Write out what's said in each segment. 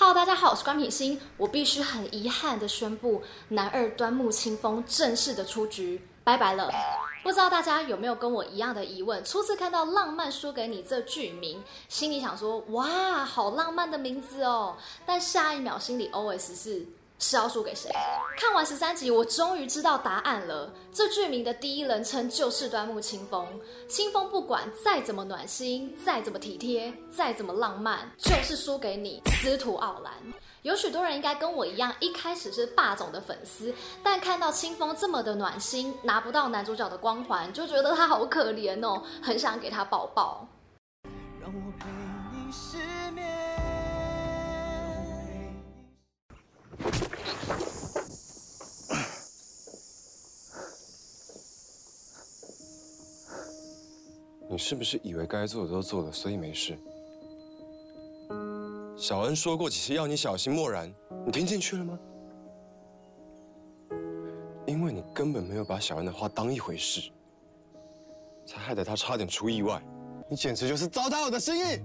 Hello，大家好，我是关品心。我必须很遗憾的宣布，男二端木清风正式的出局，拜拜了。不知道大家有没有跟我一样的疑问？初次看到“浪漫输给你”这剧名，心里想说：“哇，好浪漫的名字哦。”但下一秒心里 OS 是。是要输给谁？看完十三集，我终于知道答案了。这剧名的第一人称就是端木清风。清风不管再怎么暖心，再怎么体贴，再怎么浪漫，就是输给你司徒傲兰。有许多人应该跟我一样，一开始是霸总的粉丝，但看到清风这么的暖心，拿不到男主角的光环，就觉得他好可怜哦，很想给他抱抱。让我陪你你是不是以为该做的都做了，所以没事？小恩说过几次要你小心漠然，你听进去了吗？因为你根本没有把小恩的话当一回事，才害得他差点出意外。你简直就是糟蹋我的生意！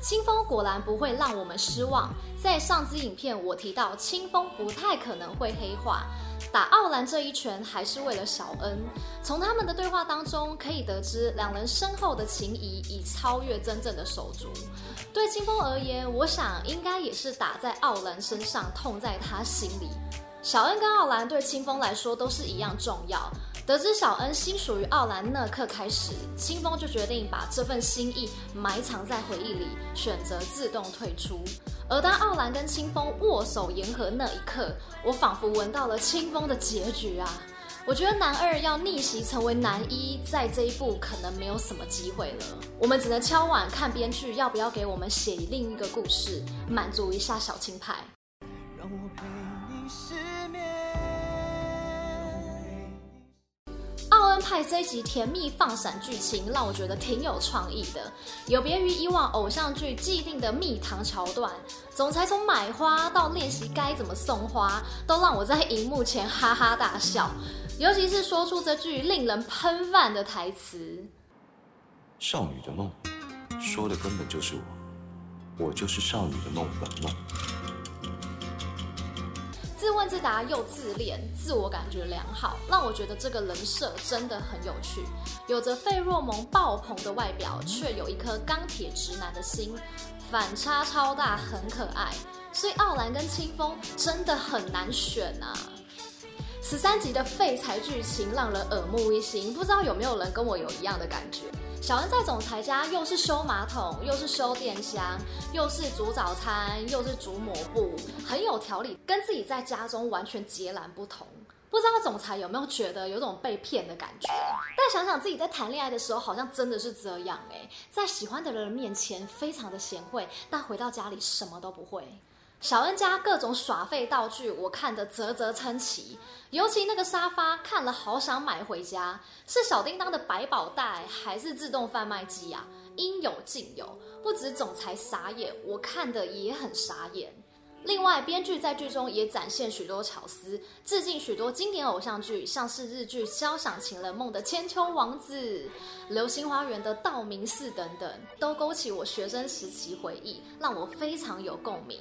清风果然不会让我们失望。在上支影片，我提到清风不太可能会黑化，打奥兰这一拳还是为了小恩。从他们的对话当中可以得知，两人深厚的情谊已超越真正的手足。对清风而言，我想应该也是打在奥兰身上，痛在他心里。小恩跟奥兰对清风来说都是一样重要。得知小恩心属于奥兰那刻开始，清风就决定把这份心意埋藏在回忆里，选择自动退出。而当奥兰跟清风握手言和那一刻，我仿佛闻到了清风的结局啊！我觉得男二要逆袭成为男一，在这一步可能没有什么机会了。我们只能敲碗看编剧要不要给我们写另一个故事，满足一下小青派。让我恩派这一集甜蜜放闪剧情让我觉得挺有创意的，有别于以往偶像剧既定的蜜糖桥段，总裁从买花到练习该怎么送花，都让我在荧幕前哈哈大笑。尤其是说出这句令人喷饭的台词：“少女的梦，说的根本就是我，我就是少女的梦本梦。”自问自答又自恋，自我感觉良好，让我觉得这个人设真的很有趣。有着费洛蒙爆棚的外表，却有一颗钢铁直男的心，反差超大，很可爱。所以傲兰跟清风真的很难选啊！十三集的废柴剧情让人耳目一新，不知道有没有人跟我有一样的感觉？小恩在总裁家又是修马桶，又是修电箱，又是煮早餐，又是煮抹布，很有条理，跟自己在家中完全截然不同。不知道总裁有没有觉得有种被骗的感觉？但想想自己在谈恋爱的时候，好像真的是这样哎，在喜欢的人面前非常的贤惠，但回到家里什么都不会。小恩家各种耍废道具，我看得啧啧称奇。尤其那个沙发，看了好想买回家。是小叮当的百宝袋，还是自动贩卖机啊？应有尽有，不止总裁傻眼，我看得也很傻眼。另外，编剧在剧中也展现许多巧思，致敬许多经典偶像剧，像是日剧《交响情人梦》的千秋王子，《流星花园》的道明寺等等，都勾起我学生时期回忆，让我非常有共鸣。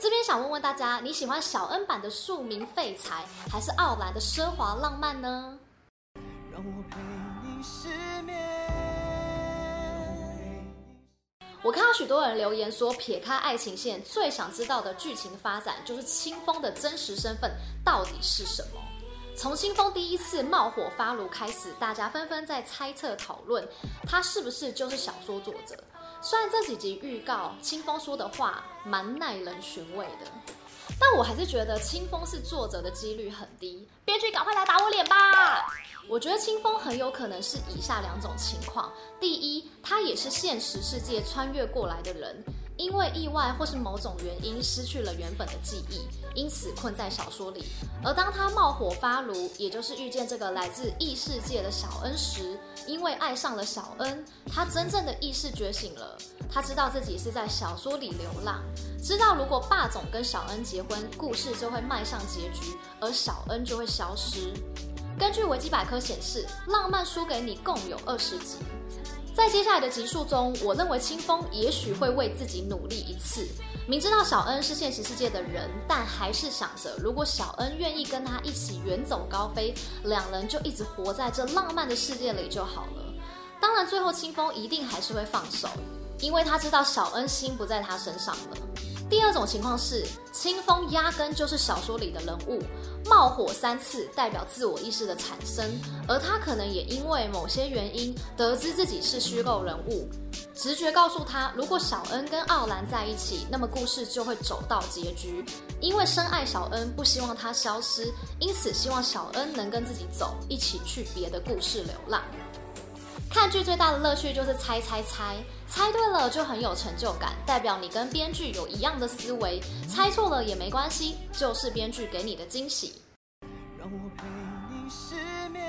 这边想问问大家，你喜欢小恩版的庶民废柴，还是奥兰的奢华浪漫呢？让我陪你失眠。我看到许多人留言说，撇开爱情线，最想知道的剧情发展就是清风的真实身份到底是什么。从清风第一次冒火发炉开始，大家纷纷在猜测讨论，他是不是就是小说作者？虽然这几集预告清风说的话蛮耐人寻味的，但我还是觉得清风是作者的几率很低。编剧赶快来打我脸吧！我觉得清风很有可能是以下两种情况：第一，他也是现实世界穿越过来的人。因为意外或是某种原因失去了原本的记忆，因此困在小说里。而当他冒火发炉，也就是遇见这个来自异世界的小恩时，因为爱上了小恩，他真正的意识觉醒了。他知道自己是在小说里流浪，知道如果霸总跟小恩结婚，故事就会迈上结局，而小恩就会消失。根据维基百科显示，《浪漫输给你》共有二十集。在接下来的集数中，我认为清风也许会为自己努力一次，明知道小恩是现实世界的人，但还是想着如果小恩愿意跟他一起远走高飞，两人就一直活在这浪漫的世界里就好了。当然，最后清风一定还是会放手，因为他知道小恩心不在他身上了。第二种情况是，清风压根就是小说里的人物，冒火三次代表自我意识的产生，而他可能也因为某些原因得知自己是虚构人物，直觉告诉他，如果小恩跟奥兰在一起，那么故事就会走到结局。因为深爱小恩，不希望他消失，因此希望小恩能跟自己走，一起去别的故事流浪。看剧最大的乐趣就是猜猜猜，猜对了就很有成就感，代表你跟编剧有一样的思维；猜错了也没关系，就是编剧给你的惊喜。让我陪你失眠。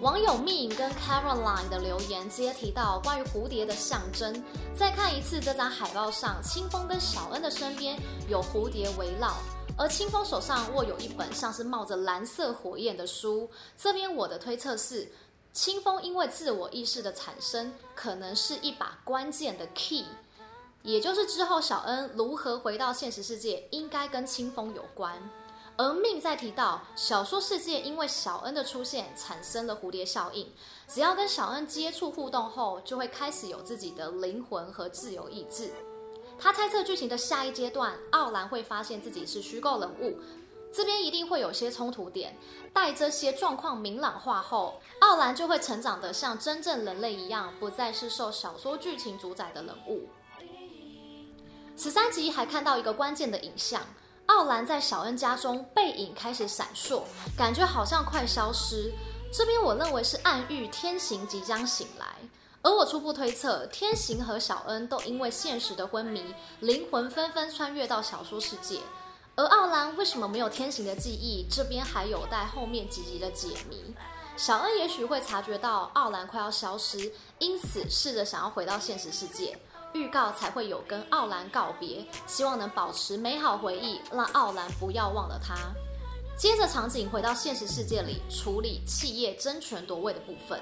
网友蜜影跟 Caroline 的留言皆提到关于蝴蝶的象征。再看一次这张海报上，清风跟小恩的身边有蝴蝶围绕。而清风手上握有一本像是冒着蓝色火焰的书，这边我的推测是，清风因为自我意识的产生，可能是一把关键的 key，也就是之后小恩如何回到现实世界，应该跟清风有关。而命在提到小说世界因为小恩的出现产生了蝴蝶效应，只要跟小恩接触互动后，就会开始有自己的灵魂和自由意志。他猜测剧情的下一阶段，奥兰会发现自己是虚构人物，这边一定会有些冲突点。待这些状况明朗化后，奥兰就会成长得像真正人类一样，不再是受小说剧情主宰的人物。十三集还看到一个关键的影像，奥兰在小恩家中背影开始闪烁，感觉好像快消失。这边我认为是暗喻天行即将醒来。而我初步推测，天行和小恩都因为现实的昏迷，灵魂纷纷穿越到小说世界。而奥兰为什么没有天行的记忆？这边还有待后面几集的解谜。小恩也许会察觉到奥兰快要消失，因此试着想要回到现实世界。预告才会有跟奥兰告别，希望能保持美好回忆，让奥兰不要忘了他。接着场景回到现实世界里，处理企业争权夺位的部分。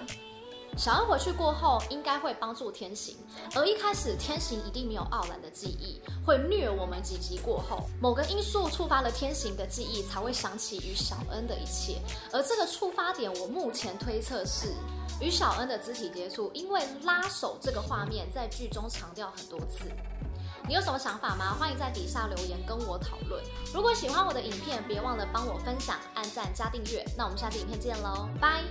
小恩回去过后，应该会帮助天行，而一开始天行一定没有奥兰的记忆，会虐我们几集过后，某个因素触发了天行的记忆，才会想起与小恩的一切。而这个触发点，我目前推测是与小恩的肢体接触，因为拉手这个画面在剧中强调很多次。你有什么想法吗？欢迎在底下留言跟我讨论。如果喜欢我的影片，别忘了帮我分享、按赞加订阅。那我们下次影片见喽，拜。